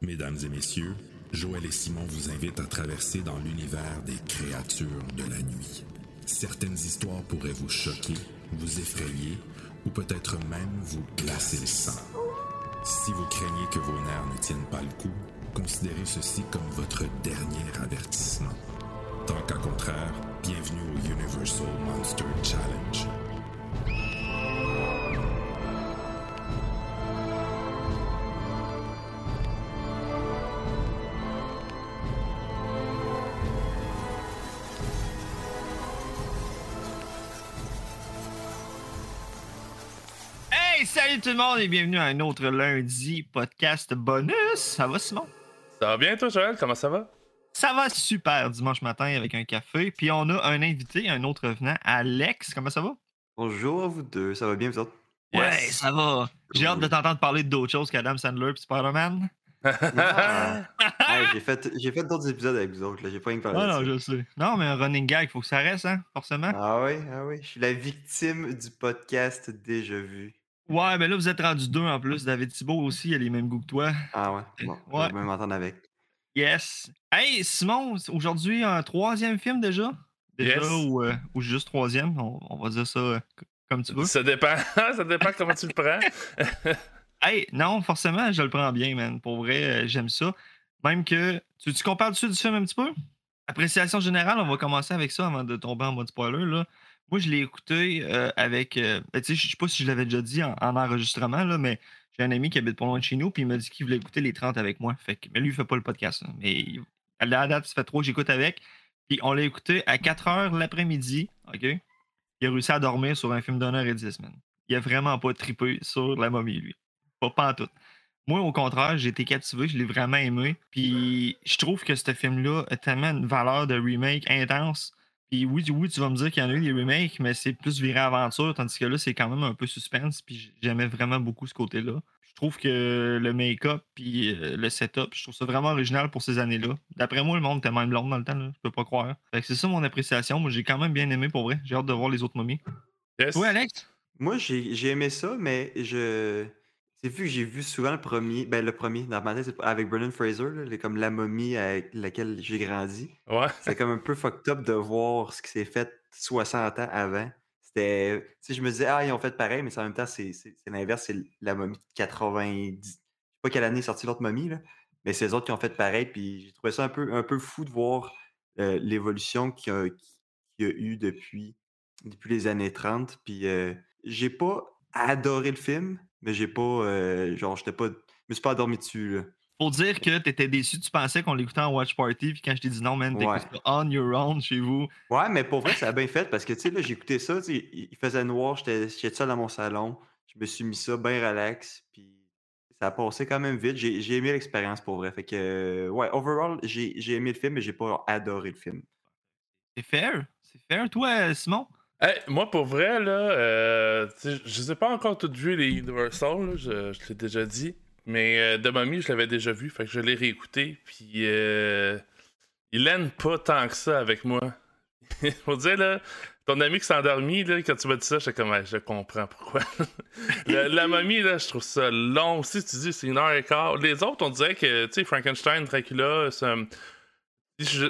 Mesdames et messieurs, Joël et Simon vous invitent à traverser dans l'univers des créatures de la nuit. Certaines histoires pourraient vous choquer, vous effrayer ou peut-être même vous glacer le sang. Si vous craignez que vos nerfs ne tiennent pas le coup, considérez ceci comme votre dernier avertissement. Tant qu'à contraire, bienvenue au Universal Monster Challenge. Tout le monde et bienvenue à un autre lundi podcast bonus. Ça va, Simon? Ça va bien, toi, Joël? Comment ça va? Ça va super dimanche matin avec un café. Puis on a un invité, un autre venant, Alex. Comment ça va? Bonjour à vous deux, ça va bien vous autres? Ouais, Yes. ça va. J'ai hâte de t'entendre parler d'autres choses qu'Adam Sandler et Spider-Man. Ah. J'ai fait, j'ai fait d'autres épisodes avec vous autres, là. j'ai pas rien parlé Non, de non, ça. je sais. Non, mais un running gag, faut que ça reste, hein, forcément. Ah oui, ah oui, je suis la victime du podcast déjà vu. Ouais, mais là, vous êtes rendu deux en plus. David Thibault aussi, il a les mêmes goûts que toi. Ah ouais, bon, Ouais. même m'entendre avec. Yes. Hey, Simon, aujourd'hui, un troisième film déjà? Déjà, Yes. ou, euh, ou juste troisième, on, on va dire ça euh, comme tu veux. Ça dépend. ça dépend comment tu le prends. Hey, non, forcément, je le prends bien, man. Pour vrai, euh, j'aime ça. Même que. Tu, tu compares dessus du film un petit peu? Appréciation générale, on va commencer avec ça avant de tomber en mode spoiler. Là. Moi, je l'ai écouté euh, avec. euh, ben, tu sais, je sais pas si je l'avais déjà dit en, en enregistrement, là, mais j'ai un ami qui habite pas loin de chez nous, puis il m'a dit qu'il voulait écouter les 30 avec moi. Fait que, mais lui, il fait pas le podcast. mais à la date, fait trop j'écoute avec. Puis on l'a écouté à 4 h l'après-midi. OK? Il a réussi à dormir sur un film heure et dix, man. Il a vraiment pas trippé sur la momie, lui. Pas, pas en tout. Moi, au contraire, j'ai été captivé, je l'ai vraiment aimé. Puis je trouve que ce film-là a tellement une valeur de remake intense. Puis oui, oui, tu vas me dire qu'il y en a eu des remakes, mais c'est plus viré aventure, tandis que là, c'est quand même un peu suspense. Puis j'aimais vraiment beaucoup ce côté-là. Je trouve que le make-up puis euh, le setup, je trouve ça vraiment original pour ces années-là. D'après moi, le monde était même blonde dans le temps, là. je peux pas croire. Fait que c'est ça mon appréciation. Moi, j'ai quand même bien aimé pour vrai. J'ai hâte de voir les autres momies. Yes. Toi, Alex? Moi, j'ai j'ai aimé ça, mais je. C'est vu que j'ai vu souvent le premier, ben le premier, dans ma tête, c'est avec Brendan Fraser, là, les- comme la momie avec laquelle j'ai grandi. Ouais. C'est comme un peu fucked up de voir ce qui s'est fait 60 ans avant. C'était. Tu sais, je me disais, ah, ils ont fait pareil, mais c'est en même temps, c'est c'est- c'est l'inverse, c'est la momie de 90. Je sais pas quelle année est sortie l'autre momie, là, mais c'est les autres qui ont fait pareil, puis j'ai trouvé ça un peu, un peu fou de voir euh, l'évolution qu'il y, a- qu'il y a eu depuis, depuis les années 30. Puis euh, j'ai pas adoré le film, mais j'ai pas. euh, genre, j'étais pas. Je me suis pas endormi dessus, là. Faut dire que t'étais déçu, tu pensais qu'on l'écoutait en watch party, puis quand je t'ai dit non, man, t'écoutes Ouais. on your own chez vous. Ouais, mais pour vrai, ça a bien fait parce que, tu sais, là, écouté ça, il faisait noir, j'étais seul dans mon salon, je me suis mis ça bien relax, puis ça a passé quand même vite. J'ai aimé l'expérience pour vrai. Fait que, euh, ouais, overall, j'ai aimé le film, mais j'ai pas adoré le film. C'est fair. C'est fair. Toi, Simon? Hey, moi, pour vrai, là, euh, je sais pas encore tout vu les Universal, je, je l'ai déjà dit. Mais euh, de Mommy, je l'avais déjà vu, fait que je l'ai réécouté. Puis euh, il l'aime pas tant que ça avec moi. Faut dire, là, ton ami qui s'est endormi, là, quand tu m'as dit ça, j'étais comme, je comprends pourquoi. la, la momie, là, je trouve ça long aussi. Tu dis, c'est une heure et quart. Les autres, on dirait que, tu sais, Frankenstein, Dracula, un- je-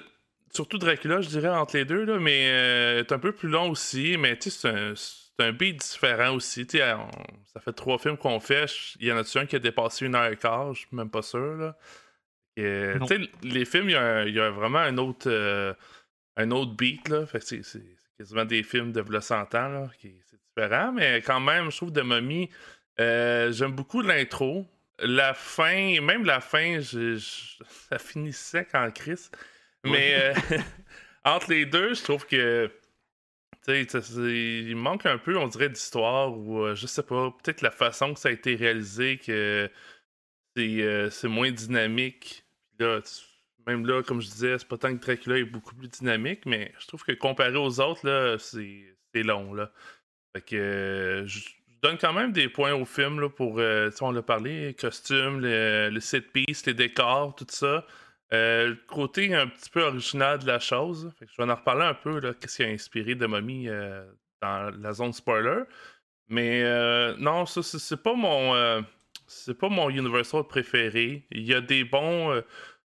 Surtout Dracula, je dirais, entre les deux, là, mais euh, c'est un peu plus long aussi. Mais tu sais, c'est un, beat différent aussi. On- ça fait trois films qu'on fait. Il y en a-tu un qui a dépassé une heure et quart Je suis même pas sûr. Là. Et, les films, il y, a y vraiment un autre, euh, un autre beat. Là. Fait c'est, quasiment des films de v'là 100 ans. Là, qui, c'est différent. Mais quand même, je trouve de Mommy, euh, j'aime beaucoup l'intro. La fin, même la fin, je- je- ça sec en crise. Mais euh, entre les deux, je trouve que il manque un peu, on dirait, d'histoire ou euh, je sais pas, peut-être la façon que ça a été réalisé, que c'est euh, moins dynamique. Puis là, même là, comme je disais, c'est pas tant que Dracula est beaucoup plus dynamique, mais je trouve que comparé aux autres, là, c'est long. Là. Fait que euh, je donne quand même des points au film là, pour, tu sais, on l'a parlé, les costumes, le, le set piece, les décors, tout ça. Euh, côté un petit peu original de la chose. Je vais en reparler un peu, qu'est-ce qui a inspiré de Mommy euh, dans la zone spoiler. Mais euh, non, ça, c'est pas mon, euh, c'est pas mon Universal préféré. Il y a des bons.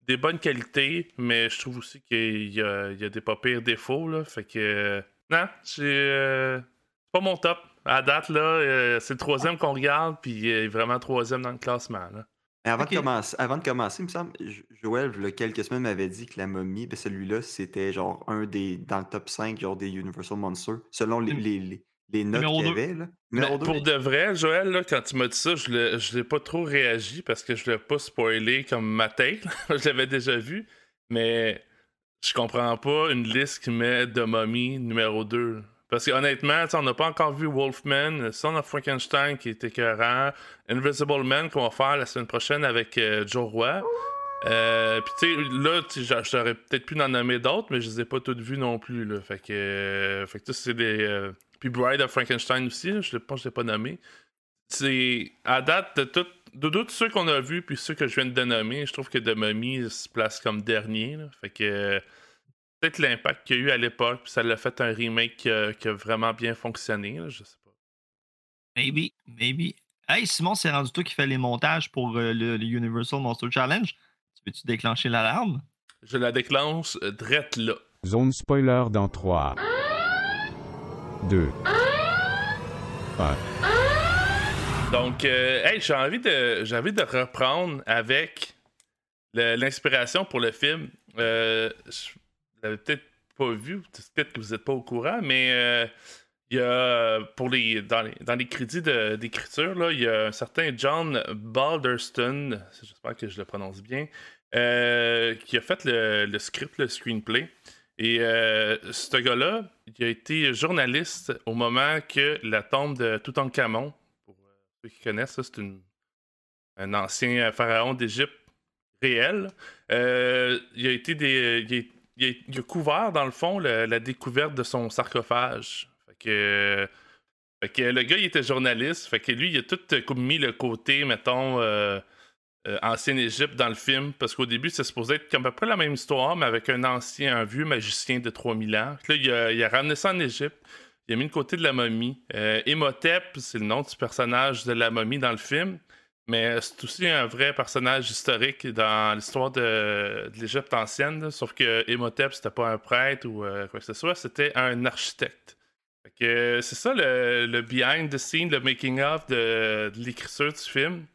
des bonnes qualités, mais je trouve aussi qu'il y y a des pas pires défauts. Là, fait que. non, c'est pas mon top. À date, là, c'est le troisième qu'on regarde, puis il est vraiment troisième dans le classement. Mais avant, de commencer, avant de commencer, il me semble, Jo- Joël, il y a quelques semaines, m'avait dit que la momie, ben celui-là, c'était genre un des. dans le top 5 genre des Universal Monsters, selon les, Num- les, les, les notes qu'il y avait. Là. Mais deux. pour de vrai, Joël, là, quand tu m'as dit ça, je l'ai pas trop réagi parce que je l'ai pas spoilé comme ma take. je l'avais déjà vu. Mais je comprends pas une liste qui met de momie numéro 2. Parce que honnêtement, on n'a pas encore vu Wolfman, Son of Frankenstein qui est écœurant, Invisible Man qu'on va faire la semaine prochaine avec euh, Joe Roy. Euh, Puis tu sais, là, j'aurais peut-être pu en nommer d'autres, mais je les ai pas toutes vues non plus. Là. Fait que, euh, que c'est des. Puis Bride of Frankenstein aussi, je ne pense que je l'ai pas nommé. C'est. À date, de, tout, de tous ceux qu'on a vus, puis ceux que je viens de nommer, je trouve que The Mummy se place comme dernier. là. Fait que. Peut-être l'impact qu'il y a eu à l'époque, puis ça l'a fait un remake qui a, qui a vraiment bien fonctionné, là, je sais pas. Maybe, maybe. Hey, Simon, c'est rendu toi qui fais les montages pour euh, le, le Universal Monster Challenge. Tu veux-tu déclencher l'alarme? Je la déclenche euh, drette là. Zone spoiler dans 3, 2, 1. Donc, euh, hey, j'ai envie de, j'ai envie de reprendre avec l'inspiration pour le film. Euh, je peut-être pas vu, peut-être que vous n'êtes pas au courant, mais euh, il y a pour les dans les, dans les crédits d'écriture il y a un certain John Balderston, j'espère que je le prononce bien, euh, qui a fait le, le script, le screenplay. Et euh, ce gars-là, il a été journaliste au moment que la tombe de Toutankhamon, pour ceux qui connaissent, c'est un ancien pharaon d'Égypte réel. Il a été des, il a- couvert, dans le fond, la découverte de son sarcophage. Fait que, le gars, il était journaliste. Fait que lui, il a tout euh, mis le côté, mettons, euh, euh, ancienne Égypte dans le film. Parce qu'au début, c'est supposé être à peu près la même histoire, mais avec un ancien, un vieux magicien de 3000 ans. Là, il a, ramené ça en Égypte. Il a mis le côté de la momie. Euh, Imhotep, c'est le nom du personnage de la momie dans le film. Mais c'est aussi un vrai personnage historique dans l'histoire de, de l'Égypte ancienne. là. Sauf que Imhotep, c'était pas un prêtre ou euh, quoi que ce soit, c'était un architecte. Fait que, c'est ça le, le behind the scene, le making of de, de l'écriture du film.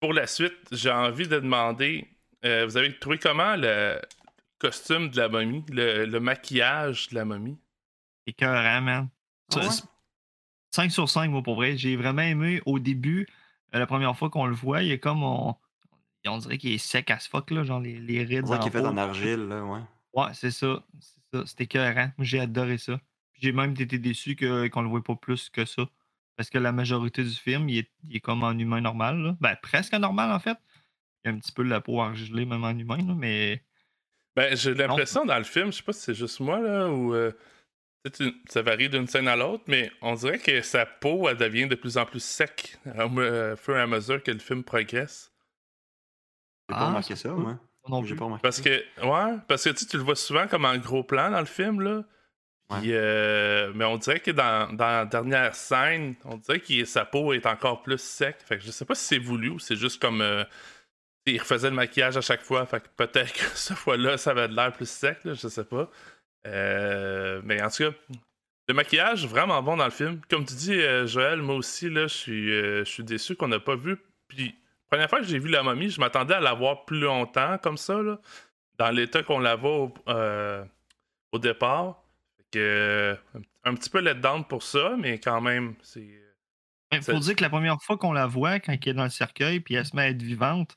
Pour la suite, j'ai envie de demander euh, vous avez trouvé comment le costume de la momie, le, le maquillage de la momie? Écœurant, man. Ah ouais? 5 sur 5, moi, pour vrai. J'ai vraiment aimé au début, euh, la première fois qu'on le voit, il est comme on. On dirait qu'il est sec as fuck, là, genre les, les rides. On voit qu'il est fait en argile, là, ouais. Ouais, c'est ça. C'est ça. C'était écœurant. Moi, J'ai adoré ça. J'ai même été déçu que- qu'on le voit pas plus que ça. Parce que la majorité du film, il est, il est comme en humain normal. Là. Ben, presque normal, en fait. Il y a un petit peu de la peau argilée, même en humain, là, mais. Ben, j'ai l'impression dans le film, je sais pas si c'est juste moi, là, ou euh, une- ça varie d'une scène à l'autre, mais on dirait que sa peau, elle devient de plus en plus sec au euh, fur et à mesure que le film progresse. J'ai Ah, pas remarqué ça moi. Non J'ai plus. pas remarqué Parce ça. que, ouais, parce que tu, le vois souvent comme en gros plan dans le film, là. Puis, euh, mais on dirait que dans, dans la dernière scène, on dirait que sa peau est encore plus sec. Fait que je sais pas si c'est voulu ou c'est juste comme. euh, il refaisait le maquillage à chaque fois. Fait que peut-être que cette fois-là, ça avait de l'air plus sec, là, je sais pas. Euh, mais en tout cas, le maquillage, vraiment bon dans le film. Comme tu dis, euh, Joël, moi aussi, là, je suis, euh, je suis déçu qu'on n'a pas vu. Puis, première fois que j'ai vu la momie, je m'attendais à la voir plus longtemps, comme ça, là, dans l'état qu'on la voit au, euh, au départ. Fait que, un, petit peu let down pour ça, mais quand même, c'est. Il Ça- faut dire que la première fois qu'on la voit, quand elle est dans le cercueil, puis elle se met à être vivante,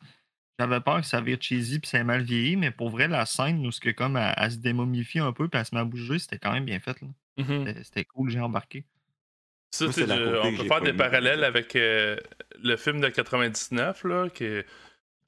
j'avais peur que ça vire cheesy puis ça ait mal vieilli, mais pour vrai, la scène où ce que comme elle, elle se démomifie un peu puis elle se met à bouger, c'était quand même bien fait. là. Mhm. C'était- C'était cool, j'ai embarqué. Ça, Moi, je- on peut faire des parallèles avec euh, le film de 99, là, que...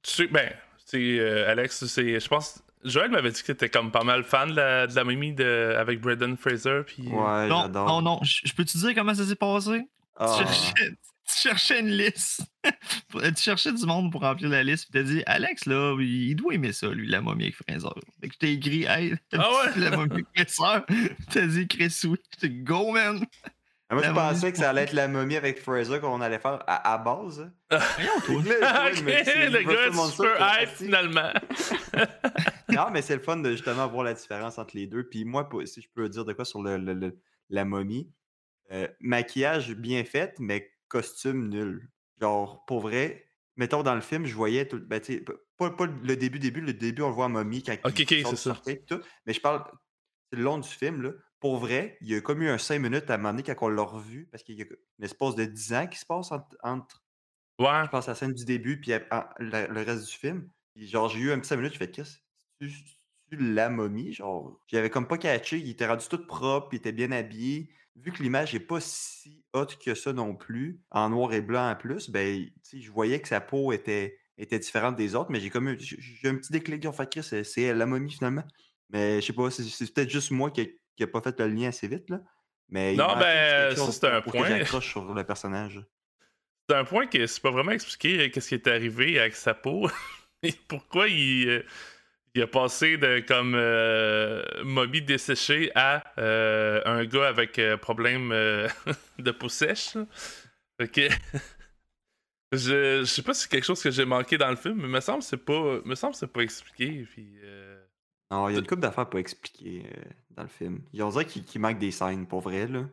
Tu sais, ben, c'est euh, Alex, c'est, je pense... Joël m'avait dit que t'étais comme pas mal fan de la, de la de, avec Brendan Fraser, puis... euh, Ouais, non, non, non, je je peux te dire comment ça s'est passé? Ah. Tu, cherchais, tu une liste. tu cherchais du monde pour remplir la liste, puis t'as dit, Alex, là, il doit aimer ça, lui, la momie avec Fraser. Fait que je t'ai écrit, hey, Ah ouais? la momie avec Fraser. T'as dit, Chris, oui. J'étais go, man. Ah, Moi, je La momie pensais que ça allait être la momie avec Fraser qu'on allait faire à, à base. Voyons, toi. Là, le gars super c'est hype parti. finalement. Non, mais c'est le fun de justement voir la différence entre les deux. Puis moi, si je peux dire de quoi sur le, le- le- la momie, euh, maquillage bien fait, mais costume nul. Genre, pour vrai, mettons dans le film, je voyais tout. Ben, pas, pas le début, début, le début, on le voit en momie quand Ok, il ok, sort ça. tout. Mais je parle, c'est le long du film, là. Pour vrai, il y a comme eu un 5 minutes à un moment donné quand on l'a revu, parce qu'il y a une espace de 10 ans qui se passe entre, entre Ouais. je pense à la scène du début puis à- à- le, le reste du film. Genre, j'ai eu un petit 5 minutes, je fais qu'est-ce tu la momie? Genre, j'avais comme pas catché, il était rendu tout propre, il était bien habillé. Vu que l'image est pas si haute que ça non plus, en noir et blanc en plus, ben, je voyais que sa peau était, était différente des autres, mais j'ai comme eu, j'ai un petit déclic, en fait, Chris, c'est elle, la momie finalement. Mais je sais pas, c'est peut-être juste moi qui a pas fait le lien assez vite, là. Mais Non, ben, ça, c'est un point. j'accroche sur le personnage. C'est un point que c'est pas vraiment expliqué euh, qu'est-ce qui est arrivé avec sa peau. Et pourquoi il, euh, il a passé de comme euh, momie desséchée à euh, un gars avec euh, problème euh, de peau sèche. je, je sais pas si c'est quelque chose que j'ai manqué dans le film, mais me semble que c'est pas me semble c'est pas expliqué. Puis, euh, Non, il y a une couple d'affaires pas expliquées dans le film. On dirait qu'il qu'il manque des scènes, pour vrai, là.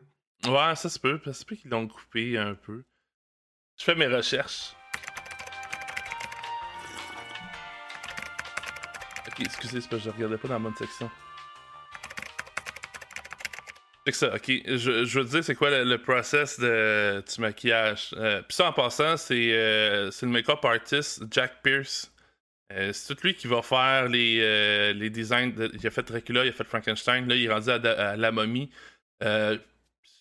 Ouais, ça se peut. Ça se peut qu'ils l'ont coupé un peu. Je fais mes recherches. Excusez, c'est parce je regardais pas dans la bonne section. C'est ça, ok. Je, je veux te dire, c'est quoi le, process de, maquillage? Euh, Puis ça, en passant, c'est euh, c'est le make-up artist Jack Pierce. Euh, c'est tout lui qui va faire les, les designs. de- il a fait Dracula, il a fait Frankenstein. Là, il est rendu à, la momie. Si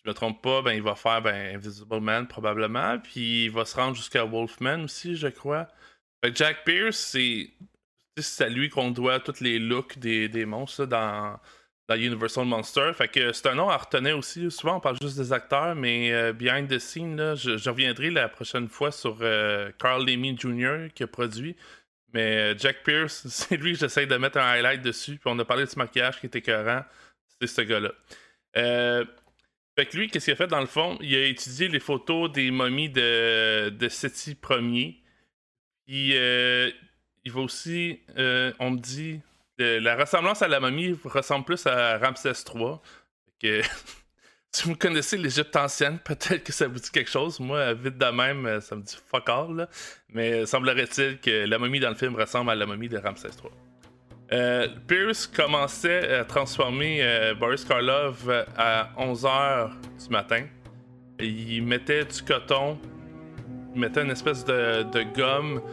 je me trompe pas, ben, il va faire ben, Invisible Man probablement. Puis il va se rendre jusqu'à Wolfman aussi, je crois. Fait que Jack Pierce, c'est c'est à lui qu'on doit tous les looks des, des monstres dans, dans Universal Monster. Fait que c'est un nom à retenir aussi. Souvent, on parle juste des acteurs, mais euh, behind the scene, là, je, reviendrai la prochaine fois sur euh, Carl Lamy Jr. qui a produit. Mais euh, Jack Pierce, c'est lui que j'essaie de mettre un highlight dessus. Puis on a parlé de ce maquillage qui était écœurant. C'est ce gars-là. Fait que lui, qu'est-ce qu'il a fait dans le fond? Il a étudié les photos des momies de, de Seti Ier. Puis il va aussi, euh, on me dit, euh, la ressemblance à la momie ressemble plus à Ramsès III. Que, si vous connaissez l'Égypte ancienne, peut-être que ça vous dit quelque chose. Moi, vite de même, euh, ça me dit fuck all. Mais semblerait-il que la momie dans le film ressemble à la momie de Ramsès III. Pierce commençait à transformer Boris Karloff à 11h du matin. Il mettait du coton, il mettait une espèce de, de gomme,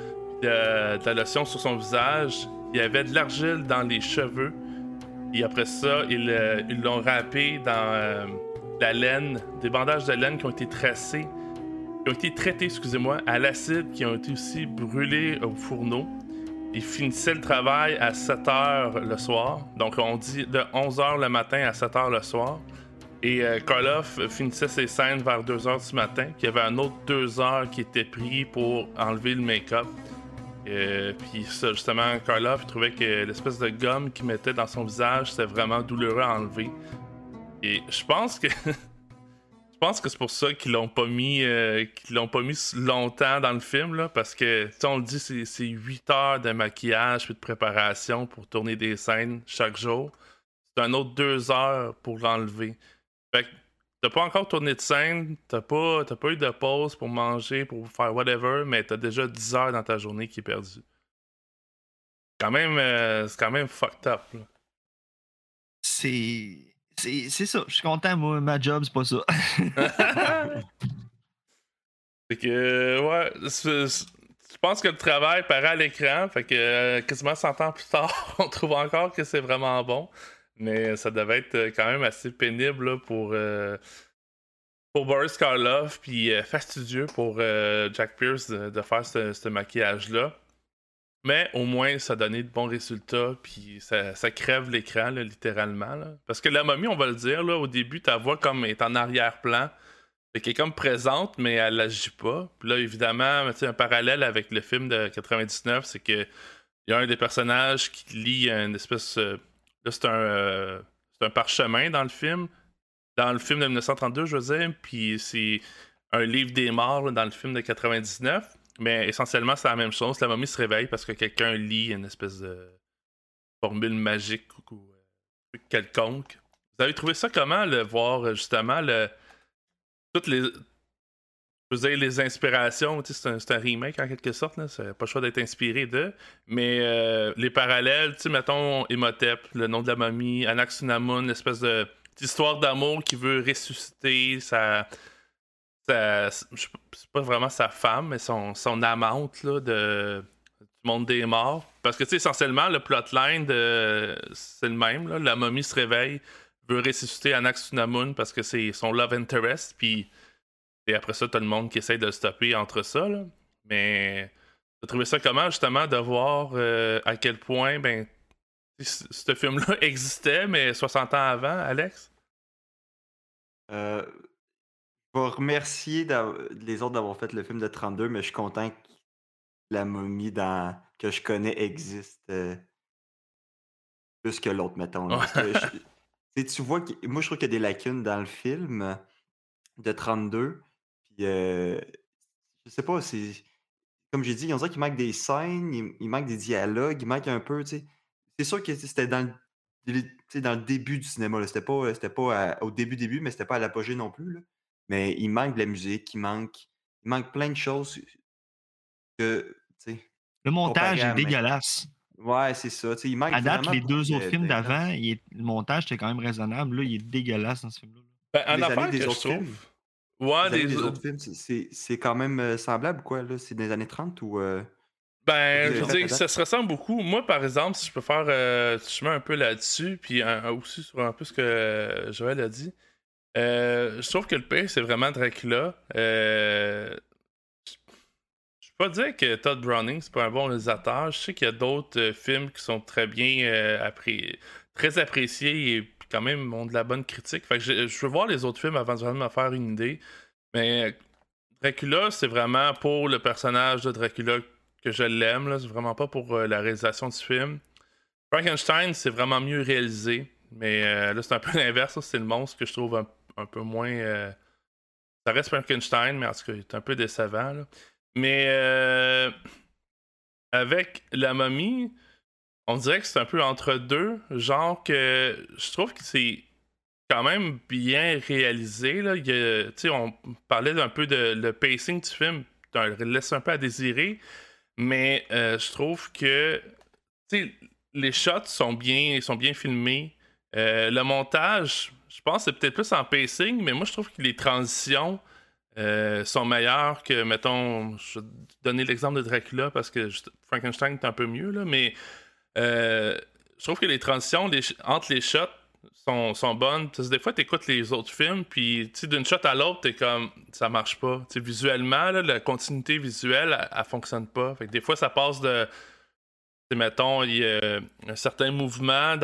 de, la lotion sur son visage. Il y avait de l'argile dans les cheveux. Et après ça, ils euh, ils l'ont râpé dans euh, la laine, des bandages de laine qui ont été tracés, qui ont été traités, excusez-moi, à l'acide, qui ont été aussi brûlés au fourneau. Il finissait le travail à 7 h le soir. Donc, on dit de 11 h le matin à 7 h le soir. Et euh, Karloff finissait ses scènes vers 2 h du matin. Il y avait un autre 2 heures qui était pris pour enlever le make-up. Euh, puis ça, justement, Karloff trouvait que l'espèce de gomme qu'il mettait dans son visage, c'était vraiment douloureux à enlever. Et je pense que. Je pense que c'est pour ça qu'ils l'ont pas mis euh, qu'ils l'ont pas mis longtemps dans le film là, parce que on le dit c'est, c'est 8 heures de maquillage puis de préparation pour tourner des scènes chaque jour. C'est un autre 2 heures pour l'enlever. Fait que t'as pas encore tourné de scène, t'as pas, t'as pas eu de pause pour manger, pour faire whatever, mais t'as déjà 10 heures dans ta journée qui est perdue. Quand même, euh, c'est quand même fucked up. C'est. C'est c'est ça. Je suis content, moi. Ma job, c'est pas ça. Fait que, ouais, c'est- c'est- je pense que le travail paraît à l'écran. Fait que, euh, quasiment 100 ans plus tard, on trouve encore que c'est vraiment bon. Mais ça devait être euh, quand même assez pénible là, pour, euh, pour Boris Karloff, puis euh, fastidieux pour Jack Pierce de, faire ce, ce maquillage-là. Mais au moins, ça donnait de bons résultats, puis ça, ça crève l'écran, littéralement. Parce que la momie, on va le dire, là, au début, ta voix comme est en arrière-plan. Qu'elle est comme présente, mais elle agit pas. Puis là, évidemment, un parallèle avec le film de 99, c'est que il y a un des personnages qui lit une espèce. C'est un, euh, un parchemin dans le film. dans le film de 1932, je veux dire, puis c'est un livre des morts dans le film de 99. Mais essentiellement, c'est la même chose. La momie se réveille parce que quelqu'un lit une espèce de formule magique ou, ou, euh, quelconque. Vous avez trouvé ça comment, le voir euh, justement le, toutes les. Je veux dire, les inspirations, c'est un, remake en quelque sorte, là. C'est pas le choix d'être inspiré de. Mais euh, les parallèles, tu sais, mettons Imhotep, le nom de la momie, Anaxunamun, l'espèce de histoire d'amour qui veut ressusciter sa. sa c'est pas vraiment sa femme, mais son, son amante là, de, du monde des morts. Parce que, tu sais, essentiellement, le plotline, c'est le même. Là. La momie se réveille, veut ressusciter Anaxunamun parce que c'est son love interest, puis. Et après ça, t'as le monde qui essaye de le stopper entre ça. Là. Mais t'as trouvé ça comment, justement, de voir euh, à quel point ben, ce film-là existait, mais 60 ans avant, Alex? Euh, je vais remercier les autres d'avoir fait le film de 32, mais je suis content que la momie dans... que je connais existe euh, plus que l'autre, mettons. là. Je- tu vois, que- moi je trouve qu'il y a des lacunes dans le film de 32. Puis, euh, je sais pas, c'est. Comme j'ai dit, on dirait qu'il manque des scènes, il, il manque des dialogues, il manque un peu, tu sais. C'est sûr que c'était dans le, tu sais, dans le début du cinéma. C'était pas, c'était pas à- au début, début, mais c'était pas à l'apogée non plus, là. Mais il manque de la musique, il manque, il manque plein de choses que, tu sais. Le montage est dégueulasse. Ouais, c'est ça. tu sais, il manque À date, les deux de- autres films d'avant, le montage était quand même raisonnable. Là, il est dégueulasse dans ce film-là. Ben, affaire années des que je autres films. Ouais, Les des, des autres films, c'est- quand même euh, semblable, quoi, là? C'est des années 30 ou. euh, Ben, je veux dire, ça se ressemble beaucoup. Moi, par exemple, si je peux faire euh, je mets un peu là-dessus, puis un- aussi sur un peu ce que Joël a dit, euh, je trouve que le pire, c'est vraiment Dracula. Euh, je peux pas dire que Todd Browning, c'est pas un bon réalisateur. Je sais qu'il y a d'autres euh, films qui sont très bien euh, appré- très appréciés et quand même ont de la bonne critique. Fait que je, veux voir les autres films avant de me faire une idée. Mais Dracula, c'est vraiment pour le personnage de Dracula que je l'aime. C'est vraiment pas pour euh, la réalisation du film. Frankenstein, c'est vraiment mieux réalisé. Mais euh, là, c'est un peu l'inverse. C'est le monstre que je trouve un, peu moins. euh, Ça reste Frankenstein, mais en tout cas, il est un peu décevant. Mais avec la momie, on dirait que c'est un peu entre deux. Genre que je trouve que c'est quand même bien réalisé. Là. On parlait d'un peu de le pacing du film, laisse un peu à désirer. Mais euh, je trouve que les shots sont bien, sont bien filmés. Euh, le montage, je pense que c'est peut-être plus en pacing, mais moi je trouve que les transitions euh, sont meilleures que, mettons, je vais donner l'exemple de Dracula parce que Frankenstein est un peu mieux, là, mais euh, je trouve que les transitions entre les shots sont, sont bonnes. Des fois, tu écoutes les autres films, puis d'une shot à l'autre, t'es comme ça marche pas. Visuellement, la continuité visuelle, elle, fonctionne pas. Fait que des fois, ça passe de. mettons, il y a un certain mouvement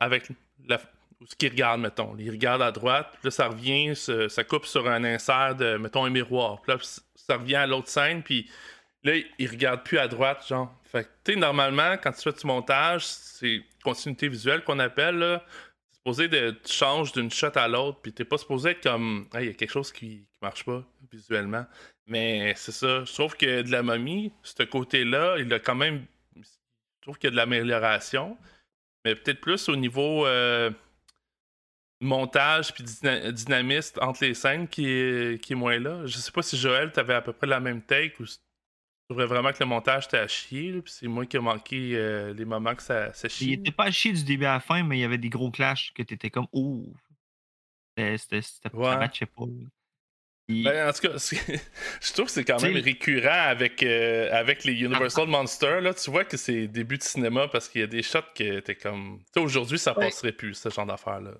avec la, ce qu'il regarde, mettons. Il regarde à droite, puis là, ça revient, ça, ça coupe sur un insert de, mettons, un miroir. Puis là, ça revient à l'autre scène, puis là, il regarde plus à droite, genre. Fait que, tu normalement, quand tu fais du montage, c'est continuité visuelle qu'on appelle, là. C'est supposé de, tu changes d'une shot à l'autre, puis t'es pas supposé être comme, il y a quelque chose qui, qui marche pas visuellement. Mais c'est ça, je trouve que de la momie, ce côté-là, il a quand même, je trouve qu'il y a de l'amélioration, mais peut-être plus au niveau euh, montage puis dyna- dynamiste entre les scènes qui est, qui est moins là. Je sais pas si Joël, t'avais à peu près la même take ou si tu trouvais vraiment que le montage était à chier, là, puis c'est moi qui ai manqué euh, les moments que ça, ça Il chie. était pas à chier du début à la fin, mais il y avait des gros clashs que t'étais comme Ouh. C'était- Ouais. Ça matchait pas. Ben, en tout cas, je trouve que c'est quand même récurrent avec, euh, avec les Universal Monsters. Là, tu vois que c'est début de cinéma parce qu'il y a des shots qui étaient comme. Tu aujourd'hui, ça Ouais. passerait plus, ce genre d'affaires-là.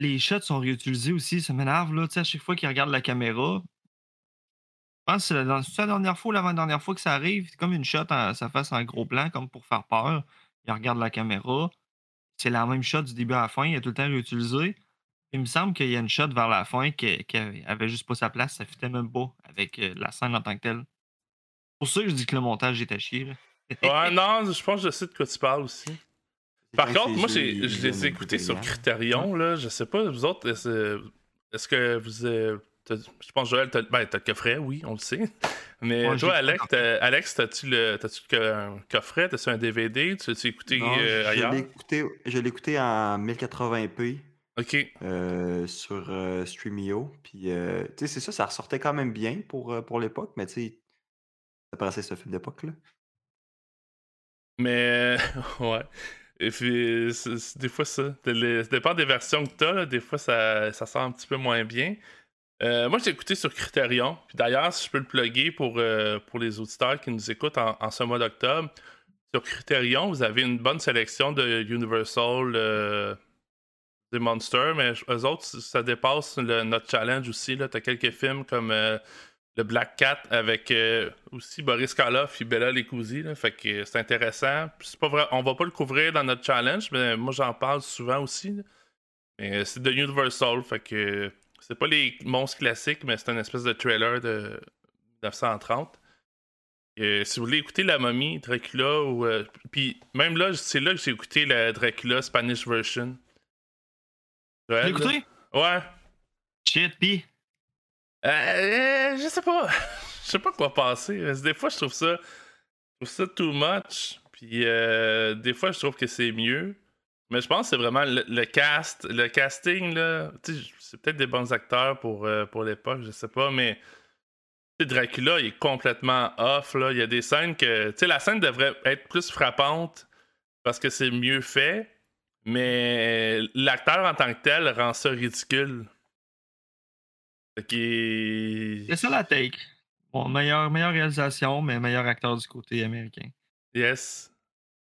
les shots sont réutilisés aussi, ça m'énerve. Là. Tu sais, À chaque fois qu'il regarde la caméra, je pense que c'est la, dernière fois ou l'avant-dernière fois que ça arrive, c'est comme une shot, en, ça fasse en gros plan, comme pour faire peur. Il regarde la caméra. C'est la même shot du début à la fin, il est tout le temps réutilisé. Il me semble qu'il y a une shot vers la fin qui, qui avait juste pas sa place, ça fitait même pas avec euh, la scène en tant que telle. Pour ça que je dis que le montage est à chier. là. Ouais, non, je pense que je sais de quoi tu parles aussi. Par Ouais, contre, moi, je- les ai écoutés sur Criterion. Là, je sais pas, vous autres, est-ce- est-ce que vous. euh, je pense, Joël, t'as ben, t'as le coffret, oui, on le sait. Mais Ouais, toi, le Alex, Alex, t'as-tu le, le- un coffret? T'as-tu un DVD? Tu l'as écouté Non, euh, je ailleurs? l'ai écouté, je l'ai écouté en 1080p Ok. euh, sur euh, Streamio. Puis, euh, tu sais, c'est ça, ça ressortait quand même bien pour, pour l'époque, mais tu sais, ça paraissait ce film d'époque, là. Mais, ouais. Et puis, des fois, ça. Ça dépend des versions que t'as, des fois, ça, ça sort un petit peu moins bien. Euh, moi, j'ai écouté sur Criterion. Puis d'ailleurs, si je peux le plugger pour, euh, pour les auditeurs qui nous écoutent en, ce mois d'octobre, sur Criterion, vous avez une bonne sélection de Universal, euh, des mais eux autres, ça dépasse notre challenge aussi. Tu as quelques films comme euh, le Black Cat avec aussi Boris Karloff et Bella Lecousi. Fait que c'est intéressant. C'est pas vrai, on va pas le couvrir dans notre challenge, mais moi j'en parle souvent aussi. c'est de Universal, fait que c'est pas les monstres classiques, mais c'est une espèce de trailer de 1930. Et si vous voulez écouter La Momie, Dracula, ou. euh, puis même là, c'est là que j'ai écouté la Dracula Spanish version. Joël, écouté? là? Ouais. Shit, pis? Euh, je sais pas. Je sais pas quoi que Des fois, je trouve ça, je trouve ça too much. Puis euh, des fois, je trouve que c'est mieux. Mais je pense que c'est vraiment le, le cast, le casting là. C'est peut-être des bons acteurs pour, euh, pour l'époque, je sais pas, mais Dracula, il est complètement off là. Il y a des scènes que, tu sais, la scène devrait être plus frappante parce que c'est mieux fait, mais l'acteur en tant que tel rend ça ridicule. C'est ça la take. Bon, meilleure, meilleure réalisation, mais meilleur acteur du côté américain. Yes.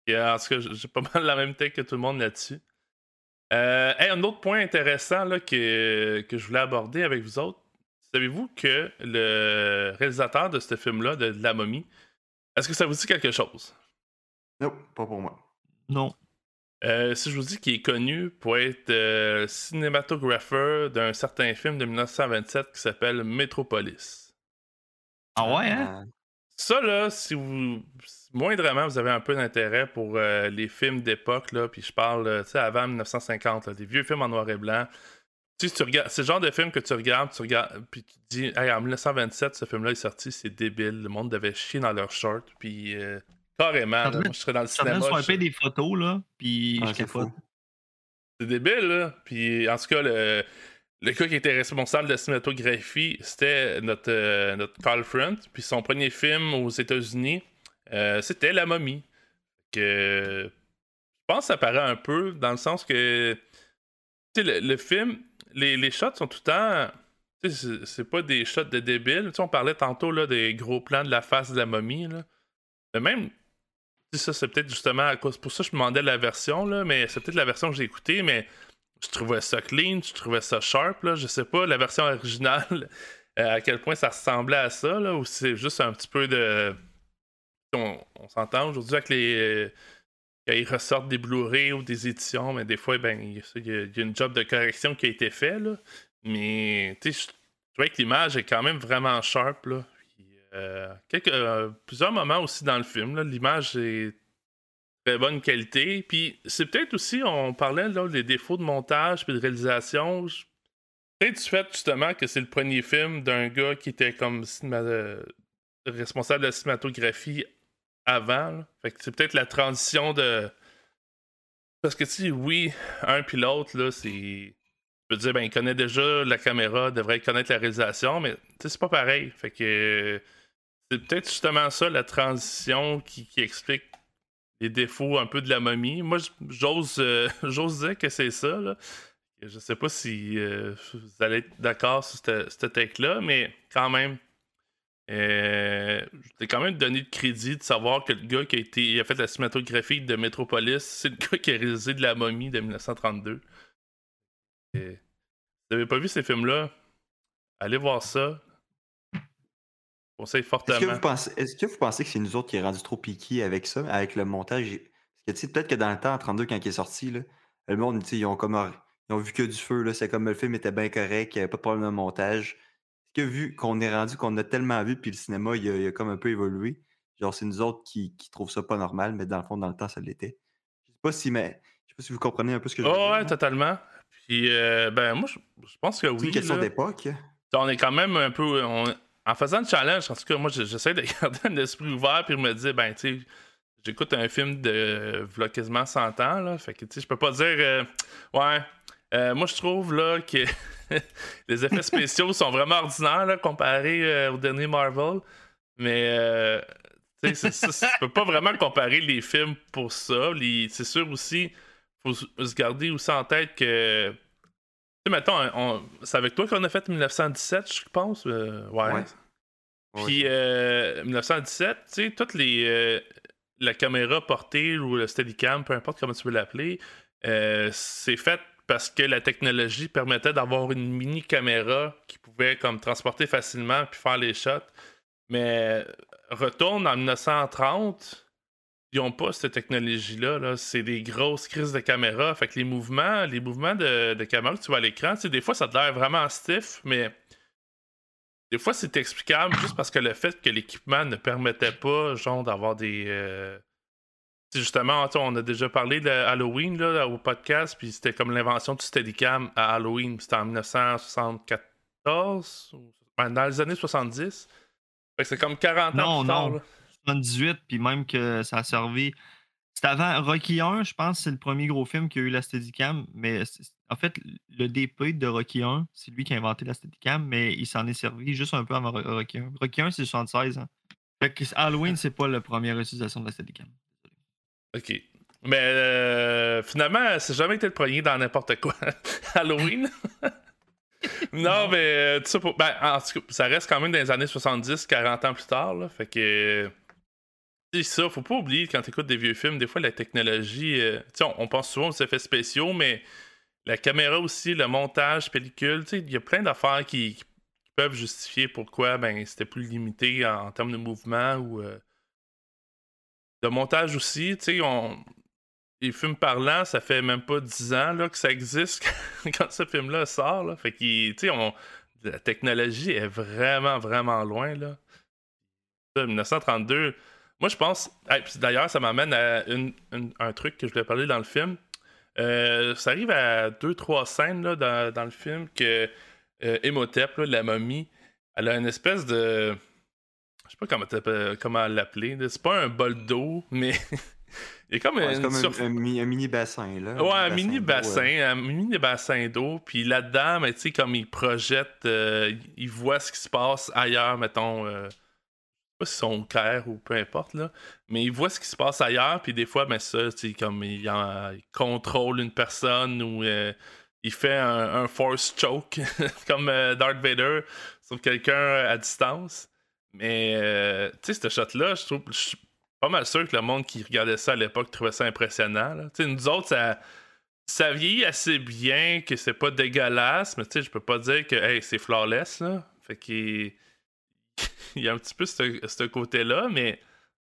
Et, euh, en tout cas, j'ai j'ai pas mal la même tête que tout le monde là-dessus. Euh, hey, un autre point intéressant là, que, que je voulais aborder avec vous autres. Savez-vous que le réalisateur de ce film-là, de, de La Momie, est-ce que ça vous dit quelque chose? Non, pas pour moi. Non. Euh, si je vous dis qu'il est connu pour être euh, cinématographeur d'un certain film de 1927 qui s'appelle Metropolis. Ah ouais, hein? Ça, là, si vous. moindrement, vous avez un peu d'intérêt pour euh, les films d'époque, là, puis je parle, euh, tu sais, avant 1950, là, des vieux films en noir et blanc. Tu sais, tu regardes, c'est le genre de film que tu regardes, tu regardes, puis tu te dis, hey, en 1927, ce film-là est sorti, c'est débile, le monde devait chier dans leurs shorts, puis euh, carrément, Ça là, devait- moi, je serais dans le Ça cinéma. de je- des photos, là, puis ah, je. C'est débile, là. Puis en tout cas, le, le gars qui était responsable de la cinématographie, c'était notre, euh, Carl Front. Puis son premier film aux États-Unis, euh, c'était La momie. Je pense que ça paraît un peu dans le sens que le, le film, les, shots sont tout le temps. C'est pas des shots de débiles. Tu sais, on parlait tantôt là, des gros plans de la face de la momie. Là. Mais même ça, c'est peut-être justement à cause. Pour ça, je me demandais la version, mais c'est peut-être la version que j'ai écoutée, mais je trouvais ça clean, je trouvais ça sharp, là. Je sais pas, la version originale, euh, à quel point ça ressemblait à ça, là, ou c'est juste un petit peu de. On, on s'entend aujourd'hui avec les. euh, quand ils ressortent des Blu-ray ou des éditions, mais des fois, ben, il y, a- une job de correction qui a été fait, là. Mais, tu sais, je trouvais que l'image est quand même vraiment sharp, là. Puis, euh, euh, plusieurs moments aussi dans le film, l'image est très bonne qualité. Puis c'est peut-être aussi, on parlait là, des défauts de montage puis de réalisation. Peut-être du fait justement que c'est le premier film d'un gars qui était comme cinéma- euh, responsable de la cinématographie avant. Fait que c'est peut-être la transition de. Parce que sais, oui, un puis l'autre, là, c'est. Je veux dire, ben, il connaît déjà la caméra, devrait connaître la réalisation, mais c'est pas pareil. Fait que c'est peut-être justement ça, la transition qui explique les défauts un peu de la momie. Moi, euh, j'ose dire que c'est ça. Là. Je sais pas si euh, vous allez être d'accord sur cette, take-là, mais quand même, euh, je t'ai quand même donné de crédit de savoir que le gars qui a, été, il a fait la cinématographie de Metropolis, c'est le gars qui a réalisé de la momie de 1932. Et, si vous n'avez pas vu ces films-là, allez voir ça. Conseille Est-ce que, fortement. vous pensez, est-ce que vous pensez que c'est nous autres qui est rendu trop piqués avec ça, avec le montage? Parce que tu sais, peut-être que dans le temps, en 32, quand il est sorti, là, le monde, ils ont comme ils ont vu que du feu, là, c'est comme le film était bien correct, il n'y avait pas de problème de montage. Est-ce que vu qu'on est rendu, qu'on a tellement vu, puis le cinéma, il a, il a comme un peu évolué, genre c'est nous autres qui, qui trouvent ça pas normal, mais dans le fond, dans le temps, ça l'était. Je sais pas si, mais je sais pas si vous comprenez un peu ce que je veux Oh, dire. ouais, totalement. Puis, euh, ben, moi, je, je pense que C'est oui. une question là. d'époque. on est quand même un peu. on- en faisant le challenge, en tout cas, moi, je- j'essaie de garder un esprit ouvert puis me dire, ben, tu sais, j'écoute un film de v'là quasiment 100 ans, là. Fait que, tu sais, je peux pas dire, euh, ouais. euh, moi, je trouve, là, que les effets spéciaux sont vraiment ordinaires, là, comparés euh, au dernier Marvel. Mais, tu sais, tu peux pas vraiment comparer les films pour ça. C'est sûr aussi, faut se garder aussi en tête que sais, mettons, on- c'est avec toi qu'on a fait 1917, je pense. euh, ouais. Ouais. Puis euh, 1917, tu sais, toutes les. euh, la caméra portée ou le Steadicam, peu importe comment tu veux l'appeler, euh, c'est fait parce que la technologie permettait d'avoir une mini caméra qui pouvait comme transporter facilement puis faire les shots. Mais retourne en 1930, ils n'ont pas cette technologie-là. -là, c'est des grosses crises de caméra. Fait que les mouvements, les mouvements de, de caméra que tu vois à l'écran, des fois ça te l'air vraiment stiff, mais des fois c'est explicable juste parce que le fait que l'équipement ne permettait pas, genre, d'avoir des. euh, justement, on a déjà parlé de Halloween là, au podcast, puis c'était comme l'invention du Steadicam à Halloween, c'était en 1974, ou- ben, dans les années 70. Fait que c'est comme 40 ans Non, plus tard. non. Là. 78, puis même que ça a servi. C'était avant Rocky 1, je pense, c'est le premier gros film qui a eu la Steadicam. Mais c'est- en fait, le DP de Rocky 1, c'est lui qui a inventé la Steadicam, mais il s'en est servi juste un peu avant Ro- Rocky 1. Rocky 1, c'est 76. Hein. Fait que Halloween, c'est pas la première utilisation de la Steadicam. Ok. Mais euh, finalement, c'est jamais été le premier dans n'importe quoi. Halloween? non, mais euh, tout ça pour. Ben, en tout cas, ça reste quand même dans les années 70, 40 ans plus tard. Là, fait que. C'est ça, faut pas oublier quand tu écoutes des vieux films, des fois la technologie. euh, on, on pense souvent aux effets spéciaux, mais la caméra aussi, le montage, pellicule, il y a plein d'affaires qui, peuvent justifier pourquoi ben, c'était plus limité en, termes de mouvement ou. euh, de montage aussi, on... les films parlants, ça fait même pas 10 ans là, que ça existe quand ce film-là sort. Fait que, la technologie est vraiment, vraiment loin. Là. Ça, 1932, moi je pense, hey, d'ailleurs, ça m'amène à une- une- un truc que je voulais parler dans le film. Euh, ça arrive à deux, trois scènes là, dans, dans le film que euh, Emotep, là, la momie, elle a une espèce de. Je sais pas comment, t'appelles- comment l'appeler. C'est pas un bol d'eau, mais il y a comme Ouais, c'est une comme un, surf- un mi- un mini bassin. Là. Ouais, un mini bassin, euh. un mini bassin d'eau. Puis là-dedans, tu sais, comme il projette, euh, il voit ce qui se passe ailleurs, mettons. euh, si son Caire ou peu importe, là. Mais il voit ce qui se passe ailleurs, puis des fois, ben ça, comme il, en- contrôle une personne ou euh, il fait un, force choke, comme euh, Darth Vader, sur quelqu'un à distance. Mais, euh, tu sais, ce shot-là, je trouve. Je suis pas mal sûr que le monde qui regardait ça à l'époque trouvait ça impressionnant. nous autres, ça, ça vieillit assez bien, que c'est pas dégueulasse, mais tu sais, je peux pas dire que hey, c'est flawless. Là. Fait qu'il il y a un petit peu ce, côté-là, mais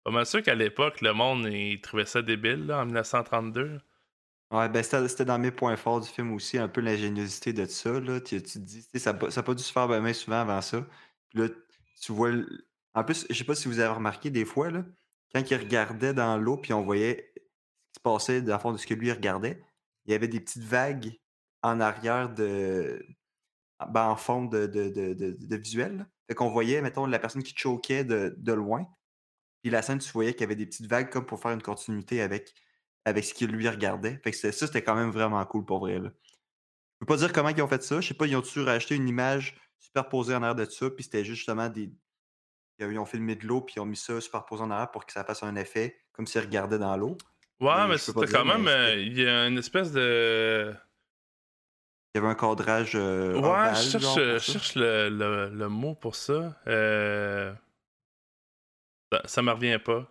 pas mal sûr qu'à l'époque, le monde il trouvait ça débile là, en 1932. Ouais, ben c'était dans mes points forts du film aussi, un peu l'ingéniosité de ça. Là. Tu, tu te dis, ça n'a pas, dû se faire ben, ben souvent avant ça. Là, tu vois. En plus, je sais pas si vous avez remarqué des fois, là, quand il regardait dans l'eau, puis on voyait ce qui se passait dans le fond de ce que lui regardait, il y avait des petites vagues en arrière de. Ben, en fond de, de, de, de, de visuel. Fait qu'on voyait, mettons, la personne qui choquait de, de loin. Puis la scène, tu voyais qu'il y avait des petites vagues comme pour faire une continuité avec, avec ce qu'il lui regardait. Fait que ça, c'était quand même vraiment cool pour vrai. Là. Je peux pas dire comment ils ont fait ça. Je sais pas, ils ont-tu racheté une image superposée en arrière de ça, puis c'était juste justement des. Ils ont filmé de l'eau, puis ils ont mis ça superposé en arrière pour que ça fasse un effet comme s'ils regardaient dans l'eau. Ouais, Mais c'était quand dire, même. euh, Il y a une espèce de. Il y avait un cadrage. euh, Ouais, ovale, je cherche, genre, je cherche le, le- le mot pour ça. Euh, Ça, ça me revient pas.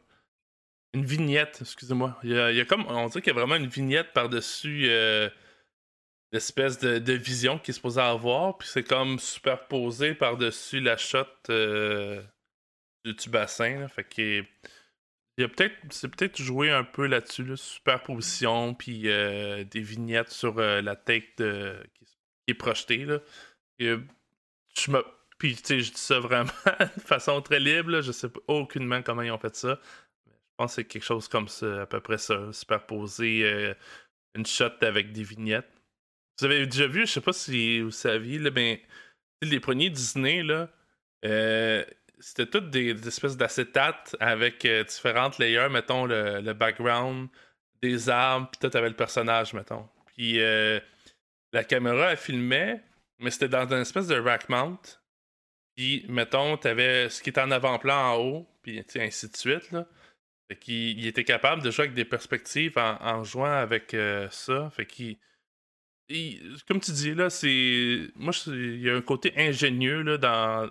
Une vignette, excusez-moi. Il y a, il y a comme. On dirait qu'il y a vraiment une vignette par-dessus euh, l'espèce de, de vision qu'il est supposé avoir. Puis c'est comme superposé par-dessus la shot du, du bassin. là. Fait que. Il y a peut-être. C'est peut-être joué un peu là-dessus, là, superposition, puis euh, des vignettes sur euh, la tête qui, est projetée. Là. Euh, je me. Puis, tu sais, je dis ça vraiment de façon très libre. là. Je sais aucunement comment ils ont fait ça. Mais je pense que c'est quelque chose comme ça, à peu près ça. Superposer une shot avec des vignettes. Vous avez déjà vu, je sais pas si vous saviez, là, mais les premiers Disney, là, c'était toutes des, espèces d'acétates avec euh, différentes layers, mettons le, le background, des arbres, puis tout avait le personnage, mettons. Puis euh, la caméra, elle filmait, mais c'était dans une espèce de rack mount. Puis, mettons, t'avais ce qui était en avant-plan en haut, puis ainsi de suite, là. Fait qu'il il était capable de jouer avec des perspectives en, jouant avec euh, ça. Fait qu'il. il- Comme tu dis, là, c'est. Moi, il y a un côté ingénieux, là, dans,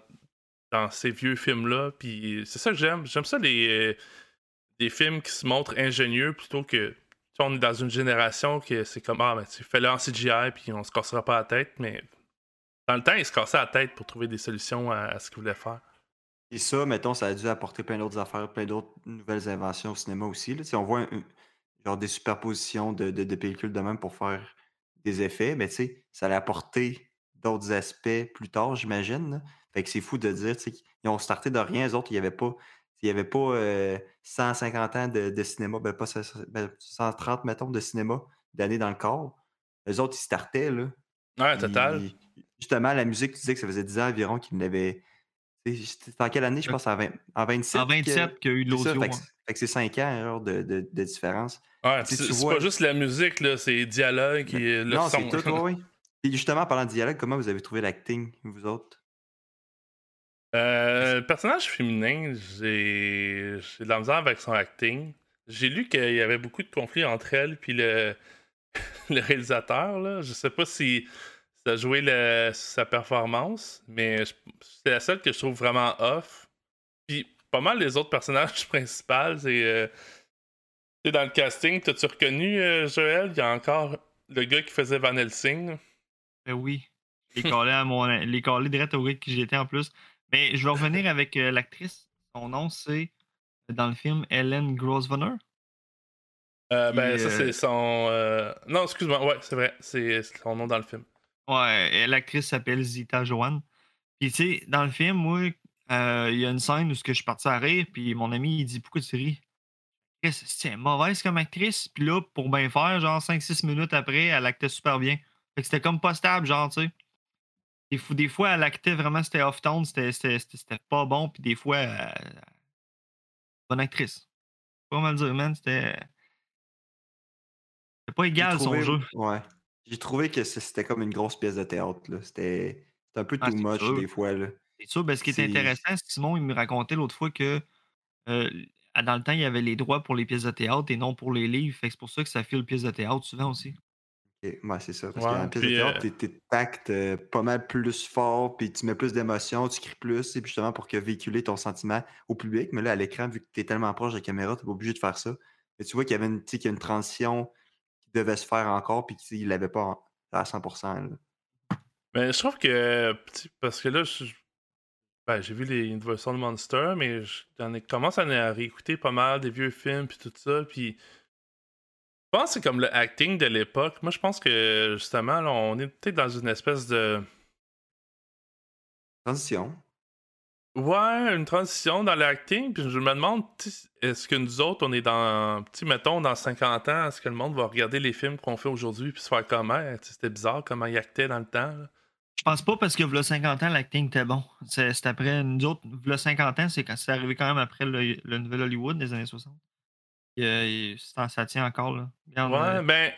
dans ces vieux films-là. Puis c'est ça que j'aime. J'aime ça, les, euh, films qui se montrent ingénieux plutôt que. on est dans une génération que c'est comme Ah, ben, tu fais-le en CGI, puis on se cassera pas la tête. Mais dans le temps, ils se cassaient la tête pour trouver des solutions à, ce qu'ils voulaient faire. Et ça, mettons, ça a dû apporter plein d'autres affaires, plein d'autres nouvelles inventions au cinéma aussi. Là. On voit genre des superpositions de, de, de pellicules de même pour faire des effets, mais tu sais, ça allait apporter d'autres aspects plus tard, j'imagine. Fait que c'est fou de dire, qu'ils ont starté de rien, eux autres, il n'y avait pas, il y avait pas euh, 150 ans de, de cinéma, ben pas 100 ben, 130, mettons, de cinéma d'années dans le corps. Les autres, ils startaient, là. Ouais, total. Justement, la musique, tu disais que ça faisait 10 ans environ qu'ils l'avaient. C'était en quelle année, je pense, en, 20 en 27? En 27 qu'il y a eu de l'audio. fait que, fait que c'est 5 ans genre, de, de, de différence. Ouais, c'est vois- pas juste la musique, là, c'est dialogue et le non, son. c'est tout, oui. Et justement, en parlant de dialogue, comment vous avez trouvé l'acting, vous autres? Euh, le personnage féminin, j'ai de la misère avec son acting. J'ai lu qu'il y avait beaucoup de conflits entre elle puis le, le réalisateur. Là. Je sais pas si ça a joué le- sa performance, mais je- c'est la seule que je trouve vraiment off. Puis pas mal les autres personnages principaux, c'est euh, dans le casting, t'as-tu reconnu euh, Joël? Il y a encore le gars qui faisait Van Helsing. Ben oui. Les collés à mon. Les collés direct au gars qui j'étais en plus. Mais je vais revenir avec euh, l'actrice. Son nom, c'est dans le film Ellen Grosvenor. Euh, ben, ça, euh, c'est son. euh, Non, excuse-moi, ouais, c'est vrai, c'est son nom dans le film. Ouais, l'actrice s'appelle Zita Joanne. Puis tu sais, dans le film, moi, euh, il y a une scène où je suis parti à rire, puis mon ami, il dit Pourquoi tu ris? C'est mauvaise comme actrice. Puis là, pour bien faire, genre 5-6 minutes après, elle actait super bien. Fait que c'était comme pas stable, genre, tu sais. Des, fois- des fois, elle actait vraiment, c'était off-tone, c'était- pas bon, puis des fois, euh, bonne actrice. Pas mal dire, man, c'était. C'était pas égal son jeu. Ouais. J'ai trouvé que c'était comme une grosse pièce de théâtre. là. C'était un peu Ah, too much sûr. des fois. Là. C'est sûr, ben, ce qui est C'est- intéressant, Simon, il me racontait l'autre fois que euh, dans le temps, il y avait les droits pour les pièces de théâtre et non pour les livres. C'est pour ça que ça file pièces de théâtre souvent aussi. Ok, Ouais, c'est ça. Parce Ouais, qu'en pièce de théâtre, euh, t'es- t'es tacte euh, pas mal plus fort, puis tu mets plus d'émotion, tu cries plus, et puis justement pour que véhiculer ton sentiment au public. Mais là, à l'écran, vu que tu es tellement proche de la caméra, tu pas obligé de faire ça. Mais tu vois qu'il y avait une, qu'il y a une transition qui devait se faire encore, puis qu'il l'avait pas en- à 100%. là. Mais je trouve que. Parce que là, je- ben, j'ai vu les Universal Monster, mais je j'en ai- commence à en réécouter pas mal des vieux films puis tout ça. Puis. Je pense que c'est comme le acting de l'époque. Moi, je pense que justement, là, on est peut-être dans une espèce de. Transition. Ouais, une transition dans l'acting. Puis je me demande, est-ce que nous autres, on est dans. Sais, mettons, dans 50 ans, est-ce que le monde va regarder les films qu'on fait aujourd'hui puis se faire comment? C'était bizarre comment ils actaient dans le temps. là. Je pense pas parce que v'là 50 ans, l'acting était bon. C'est après nous autres, v'là 50 ans, c'est quand c'est arrivé quand même après le, le nouvel Hollywood des années 60. Euh, ça, ça tient encore là. Regarde, Ouais, euh, ben.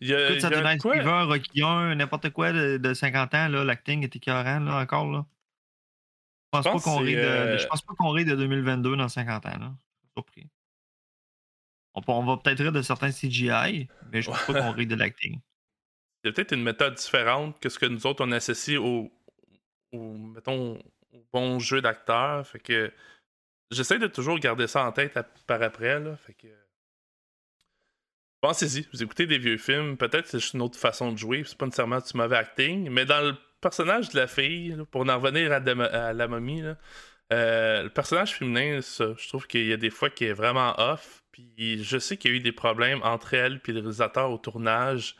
Y a, écoute, il y a Saturday Night quoi? Fever, Rocky 1, n'importe quoi de, de 50 ans, là, l'acting était écœurant là, encore. Là. Je pense, pense pas qu'on rit de, euh, je pense pas qu'on rit de 2022 dans 50 ans. Là. Je suis surpris. On, on va peut-être rire de certains CGI, mais je pense pas qu'on rit de l'acting. Il y a peut-être une méthode différente que ce que nous autres on associe au, au mettons, au bon jeu d'acteur. Fait que j'essaie de toujours garder ça en tête à- par après. Là, fait que pensez-y, vous écoutez des vieux films, peut-être c'est juste une autre façon de jouer, c'est pas nécessairement du mauvais acting, mais dans le personnage de la fille, pour en revenir à, la momie, euh, le personnage féminin, ça, je trouve qu'il y a des fois qui est vraiment off. Puis je sais qu'il y a eu des problèmes entre elle et le réalisateur au tournage.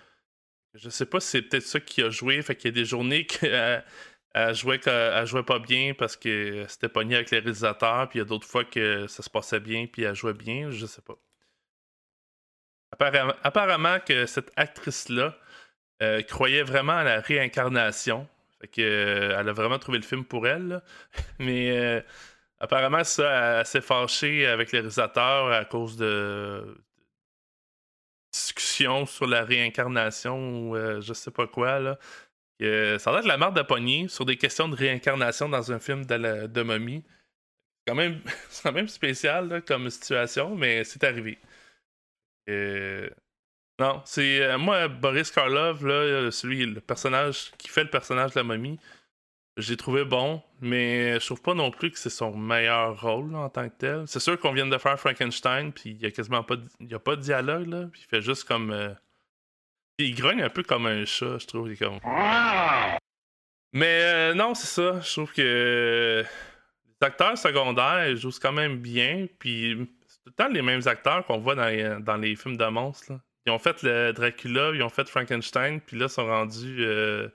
Je sais pas si c'est peut-être ça qui a joué. Fait qu'il y a des journées qu'elle elle jouait, jouait pas bien parce que c'était pogné avec les réalisateurs. Puis il y a d'autres fois que ça se passait bien puis elle jouait bien. Je sais pas. Apparemment, que cette actrice-là, euh, croyait vraiment à la réincarnation. Fait que, euh, elle a vraiment trouvé le film pour elle. Mais euh, apparemment, ça, s'est fâchée avec les réalisateurs à cause de discussions sur la réincarnation ou je sais pas quoi. Ça doit être la marque de sur des questions de réincarnation dans un film de, la-. C'est quand même, spécial comme situation, mais c'est arrivé. Euh, non, c'est euh, moi Boris Karloff là, euh, celui le personnage qui fait le personnage de la momie. J'ai trouvé bon, mais je trouve pas non plus que c'est son meilleur rôle en tant que tel. C'est sûr qu'on vient de faire Frankenstein, puis il y a quasiment pas de, y a pas de dialogue là, puis il fait juste comme il grogne un peu comme un chat, je trouve, Mais euh, non, c'est ça, je trouve que les acteurs secondaires jouent quand même bien, puis tout le temps les mêmes acteurs qu'on voit dans les, dans les films de monstres. Ils ont fait le Dracula, ils ont fait Frankenstein, puis là, ils sont rendus euh,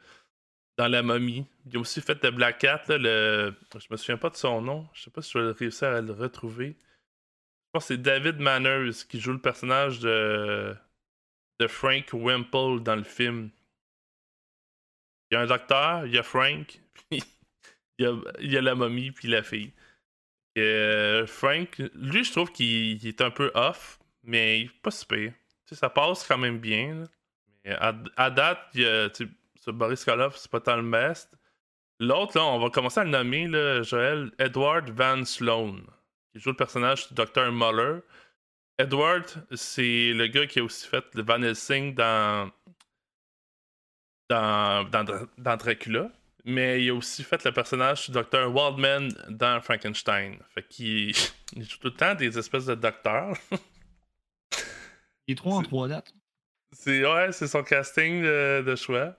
dans la momie. Ils ont aussi fait le Black Cat, là, le... je me souviens pas de son nom. Je sais pas si je vais réussir à le retrouver. Je pense que c'est David Manners qui joue le personnage de, de Frank Wemple dans le film. Il y a un docteur, il y a Frank, puis il y a, il y a la momie, puis la fille. Frank, lui, je trouve qu'il il est un peu off, mais il pas super. Tu sais, ça passe quand même bien. Mais à, date, il a, Boris Karloff, c'est pas tant le best. L'autre, là, on va commencer à le nommer, Joël, Edward Van Sloan, qui joue le personnage du Dr. Muller. Edward, c'est le gars qui a aussi fait le Van Helsing dans, dans Dracula. Mais il a aussi fait le personnage du Dr. Waldman dans Frankenstein. Fait qu'il il joue tout le temps des espèces de docteurs. Il est trois en trois dates. C'est ouais, c'est son casting de, de choix.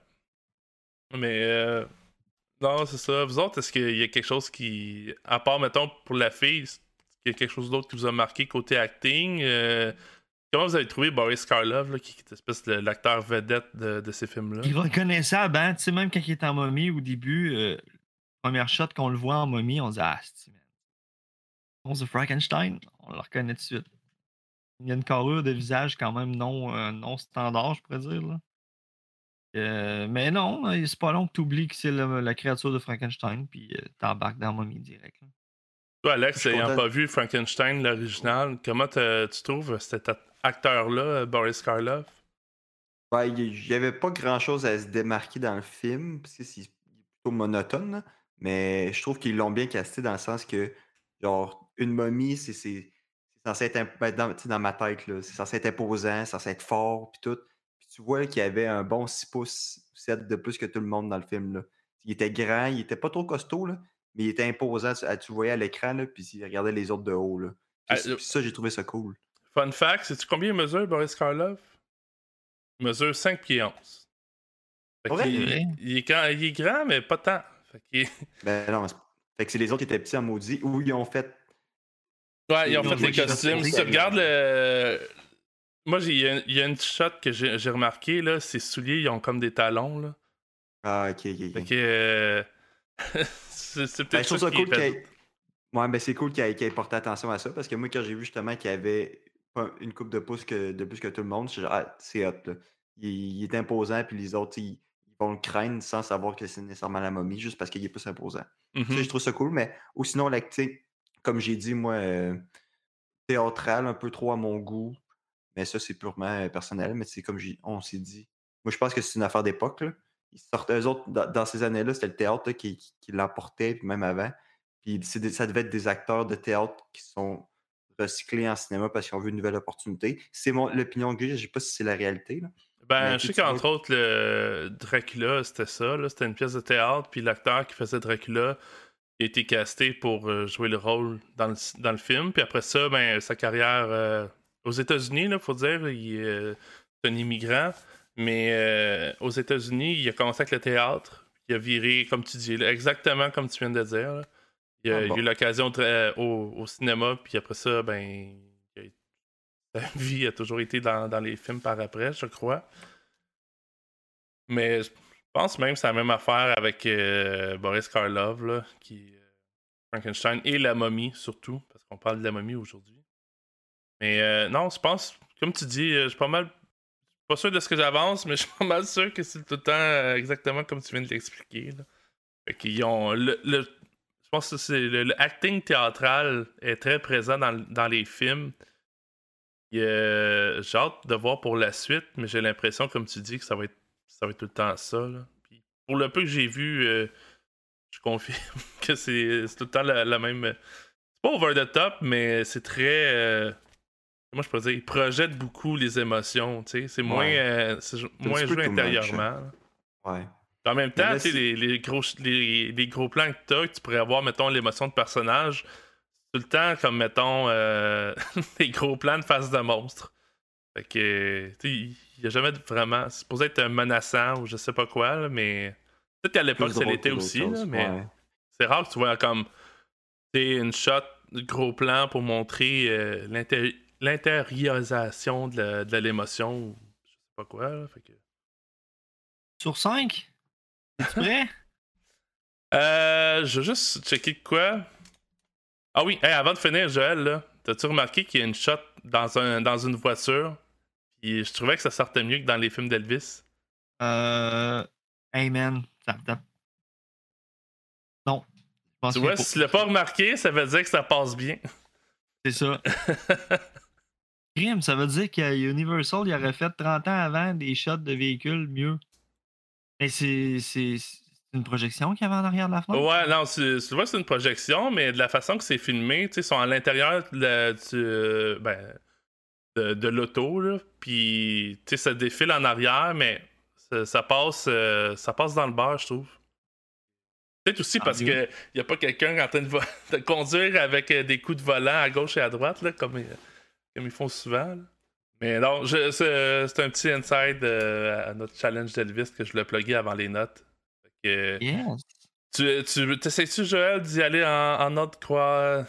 Mais euh, non, c'est ça. Vous autres, est-ce qu'il y a quelque chose qui, à part mettons pour la fille, est-ce qu'il y a quelque chose d'autre qui vous a marqué côté acting Euh, Comment vous avez trouvé Boris Karloff, qui est espèce de l'acteur vedette de, de ces films-là? Il est reconnaissable, hein? Tu sais, même quand il est en momie au début, euh, première shot qu'on le voit en momie, on dit Ah, c'est. On se Frankenstein, on le reconnaît tout de suite. Il y a une carrure de visage quand même non, euh, non standard, je pourrais dire. Là. Euh, mais non, c'est pas long que tu oublies que c'est la créature de Frankenstein, puis t'embarques dans la momie direct. Toi, Alex, ayant pas vu Frankenstein, l'original, comment te- tu trouves cet acteur-là, Boris Karloff? Ouais, il n'y avait pas grand chose à se démarquer dans le film, parce que c'est plutôt monotone, là. mais je trouve qu'ils l'ont bien casté dans le sens que, genre, une momie, c'est censé être, ben, dans, dans ma tête, c'est censé être imposant, c'est censé être fort, puis tout. Puis tu vois qu'il y avait un bon 6 pouces, 7 de plus que tout le monde dans le film. Là. Il était grand, il était pas trop costaud, là, mais il était imposant. Tu, ah, tu le voyais à l'écran, puis il regardait les autres de haut. Là. Ah, Puis, euh, puis ça, j'ai trouvé ça cool. Fun fact, sais-tu combien il mesure, Boris Karloff? Il mesure 5 pieds 11. Fait Ouais. qu'il- Ouais. il, est grand, il est grand, mais pas tant. Fait Ben non, c'est- fait que c'est les autres qui étaient petits en maudit, ou ils ont fait Ouais, ils ont Ils fait les costumes. Si tu regardes le. Moi, il y, a- il y a une shot que j'ai remarqué, là. Ces souliers, ils ont comme des talons, là. Ah, ok, ok, ok. Fait que. euh, c'est Ben, peut-être cool qu'il ait... Ouais, ben c'est cool qu'il ait, ait porté attention à ça parce que moi, quand j'ai vu justement qu'il y avait une coupe de pouce que, de plus que tout le monde, ah, c'est hot. Là. Il, il est imposant, puis les autres, ils, ils vont le craindre sans savoir que c'est nécessairement la momie, juste parce qu'il est plus imposant. Mhm. Sais, je trouve ça cool, mais ou sinon, sais, comme j'ai dit, moi, euh, théâtral, un peu trop à mon goût, mais ça, c'est purement euh, personnel, mais c'est comme on s'est dit. Moi, je pense que c'est une affaire d'époque. Ils sortaient, eux autres, dans, dans ces années-là, c'était le théâtre là, qui, qui, qui l'emportait, puis même avant. Puis des- ça devait être des acteurs de théâtre qui sont recyclés en cinéma parce qu'ils ont vu une nouvelle opportunité. C'est mon l'opinion que j'ai, je sais pas si c'est la réalité. Là. Ben, Mais je sais qu'entre autres, le Dracula, c'était ça. là. C'était une pièce de théâtre, puis l'acteur qui faisait Dracula a été casté pour euh, jouer le rôle dans le, dans le film. Puis après ça, ben, sa carrière euh, aux États-Unis, il faut dire, il est euh, c'est un immigrant. Mais euh, aux États-Unis, il a commencé avec le théâtre. Il a viré, comme tu dis, là, exactement comme tu viens de dire. là. Il a, Ah a bon. eu l'occasion tra- au, au cinéma, puis après ça, ben, il a- sa vie a toujours été dans, dans les films par après, je crois. Mais je pense même que c'est la même affaire avec euh, Boris Karloff, là, qui euh, Frankenstein et la momie, surtout, parce qu'on parle de la momie aujourd'hui. Mais euh, non, je pense, comme tu dis, euh, je suis pas mal pas sûr de ce que j'avance, mais je suis pas mal sûr que c'est tout le temps euh, exactement comme tu viens de l'expliquer. Fait qu'ils ont. Le, le- je pense que c'est le, acting théâtral est très présent dans, dans les films. Euh, j'ai hâte de voir pour la suite, mais j'ai l'impression, comme tu dis, que ça va être, ça va être tout le temps ça. Puis pour le peu que j'ai vu, euh, je confirme que c'est tout le temps la, la même. C'est pas over the top, mais c'est très. euh, Comment je peux dire, il projette beaucoup les émotions, tu sais. C'est moins, Ouais. euh, c'est un moins joué much, intérieurement. Ouais. En même temps, là, tu sais, c'est- les, les gros, les, les gros plans que t'as, que tu pourrais avoir, mettons, l'émotion de personnage, tout le temps, comme, mettons, euh, les gros plans de face de monstre. Fait que, tu sais, il n'y a jamais vraiment. C'est supposé être menaçant ou je sais pas quoi, là, mais. Peut-être qu'à l'époque, que d'autres aussi, là, mais ouais. c'est rare que tu vois comme. Tu une shot, de gros plan pour montrer euh, l'inté- l'intériorisation de la- de l'émotion ou je sais pas quoi, là. Fait que. Sur 5? Es-tu prêt? Euh, je veux juste checker de quoi. Ah oui, hey, avant de finir, Joël, là, t'as-tu remarqué qu'il y a une shot dans, un, dans une voiture? Puis je trouvais que ça sortait mieux que dans les films d'Elvis. Euh. Hey man. Ça, Non. Tu vois, si tu l'as pas remarqué, ça veut dire que ça passe bien. C'est ça. Crime, ça veut dire qu'à Universal, il aurait fait 30 ans avant des shots de véhicules mieux. Mais c'est une projection qu'il y avait en arrière de la fenêtre? Ouais, non, tu, tu vois, c'est une projection, mais de la façon que c'est filmé, tu sais, ils sont à l'intérieur de, euh, ben, de, de l'auto, là. Puis, tu sais, ça défile en arrière, mais ça, ça passe, euh, ça passe dans le bar, je trouve. Peut-être aussi Ah, parce oui. qu'il n'y a pas quelqu'un en train de, de conduire avec euh, des coups de volant à gauche et à droite, là, comme, euh, comme ils font souvent. là. Mais non, je- c'est c'est un petit inside euh, à notre challenge d'Elvis que je voulais plugger avant les notes. Fait que, Yes. tu, tu t'essayes-tu, Joël, d'y aller en, en note croi-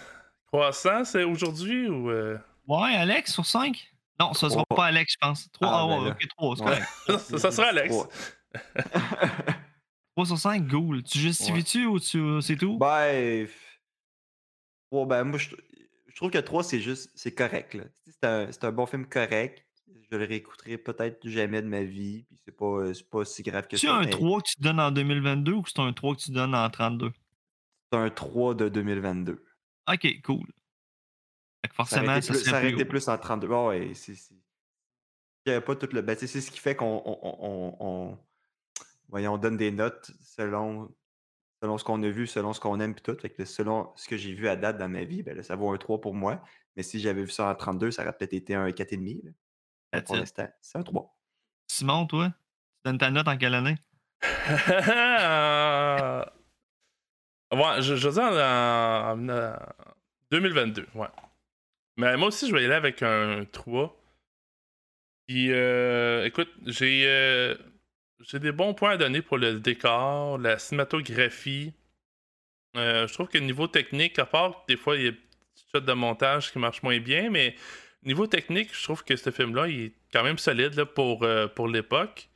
croissant, c'est aujourd'hui ou. euh? Ouais, Alex, sur 5? Non, ça sera Trois. pas Alex, je pense. 3, Ah, ah, ben ouais, là. ok, 3, c'est Ouais. correct. ça, ça sera Alex. Ouais. 3 sur 5, cool. Tu justifies-tu ou tu... c'est tout? Ben, bon, ben, moi, je trouve que 3, c'est juste, c'est correct. C'est un, c'est un bon film correct. Je le réécouterai peut-être jamais de ma vie. Puis c'est pas, euh, c'est pas si grave que C'est ça. un mais 3 que tu donnes en 2022 ou c'est un 3 que tu donnes en 32? C'est un 3 de 2022. Ok, cool. Fait que forcément, ça ça aurait plus été haut. plus en 32. Ah ouais, c'est. c'est- Il y avait pas tout le. Ben, c'est ce qui fait qu'on on, on- on- voyons, on donne des notes selon, selon ce qu'on a vu, selon ce qu'on aime, puis tout. Fait que selon ce que j'ai vu à date dans ma vie, ben, là, ça vaut un 3 pour moi. Mais si j'avais vu ça en 32, ça aurait peut-être été un 4,5. là. Mais That's Pour l'instant, c'est un 3. Simon, toi, tu donnes ta note en quelle année? Euh, ouais, je, je veux dire en, en- en 2022, ouais. Mais moi aussi, je vais y aller avec un 3. Puis, euh, écoute, j'ai euh, j'ai des bons points à donner pour le décor, la cinématographie. Euh, je trouve que niveau technique, à part des fois, il y a des petites shots de montage qui marchent moins bien, mais niveau technique, je trouve que ce film-là, il est quand même solide là, pour, euh, pour l'époque.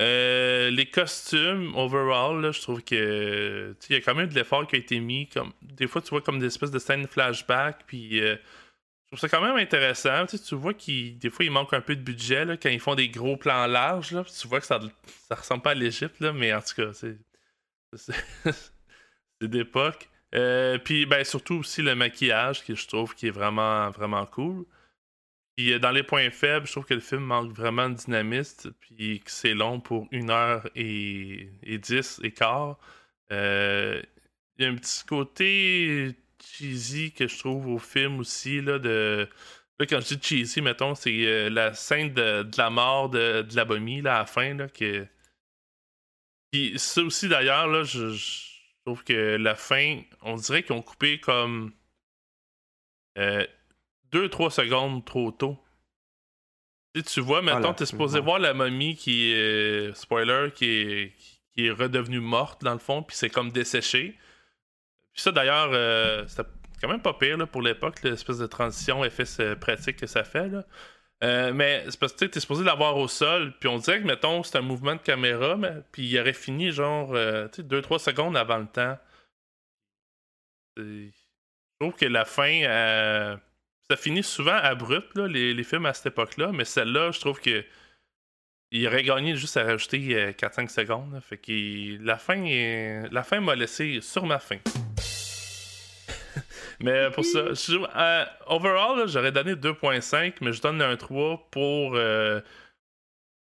Euh, les costumes, overall, je trouve que il y a quand même de l'effort qui a été mis. Comme, des fois, tu vois comme des espèces de scènes flashback, puis trouve ça quand même intéressant. Tu, tu vois qu'il des fois, il manque un peu de budget là, quand ils font des gros plans larges. Là, tu vois que ça, ça ressemble pas à l'Égypte, mais en tout cas, c'est c'est c'est d'époque. Euh, puis ben, surtout aussi le maquillage, que je trouve qui est vraiment, vraiment cool. Puis euh, dans les points faibles, je trouve que le film manque vraiment de dynamisme, puis que c'est long pour une heure et, et dix et quart. Euh, Il y a un petit côté cheesy que je trouve au film aussi, là, de... Là, quand je dis cheesy, mettons, c'est euh, la scène de, de la mort de, de la momie, là, à la fin, là, que... Puis ça aussi, d'ailleurs, là, je, je trouve que la fin, on dirait qu'ils ont coupé comme... euh, 2-3 secondes trop tôt. Tu, sais, tu vois, maintenant, là, t'es supposé voir la momie qui est. spoiler, qui est, qui est redevenue morte, dans le fond, puis c'est comme desséché. Puis ça, d'ailleurs, euh, c'était quand même pas pire là, pour l'époque, l'espèce de transition effet euh, pratique que ça fait. Là. Euh, mais c'est parce que tu t'es supposé l'avoir au sol, puis on dirait que, mettons, c'est un mouvement de caméra, mais, puis il aurait fini genre 2-3 secondes avant le temps. Je trouve que la fin, ça finit souvent abrupt, là, les, les films à cette époque-là, mais celle-là, je trouve que il aurait gagné juste à rajouter euh, 4-5 secondes. Fait que la fin, la fin m'a laissé sur ma faim. Mais pour ça, euh, overall, j'aurais donné 2.5, mais je donne un 3 pour, euh,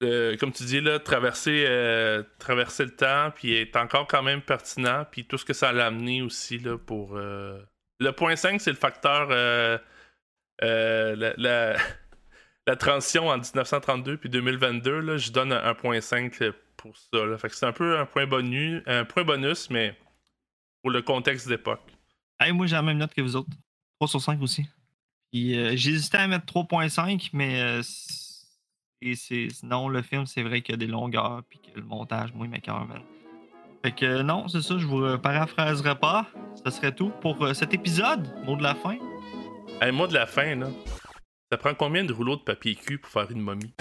euh, comme tu dis, là, traverser, euh, traverser le temps, puis être encore quand même pertinent, puis tout ce que ça l'a amené aussi là, pour. Le point 5, c'est le facteur. la, la- la transition en 1932 puis 2022, là, je donne un 1.5 pour ça. là. Fait que c'est un peu un point, bonus, un point bonus, mais pour le contexte d'époque. Moi, j'ai la même note que vous autres. 3 sur 5 aussi. Euh, j'hésitais à mettre 3.5, mais euh, et c'est non, le film, c'est vrai qu'il y a des longueurs, puis que le montage, moi, il m'écoeure, man. Fait que non, c'est ça, je vous euh, paraphraserai pas. Ce serait tout pour euh, cet épisode. Mot de la fin. Hey, moi, de la fin, là, ça prend combien de rouleaux de papier cul pour faire une momie?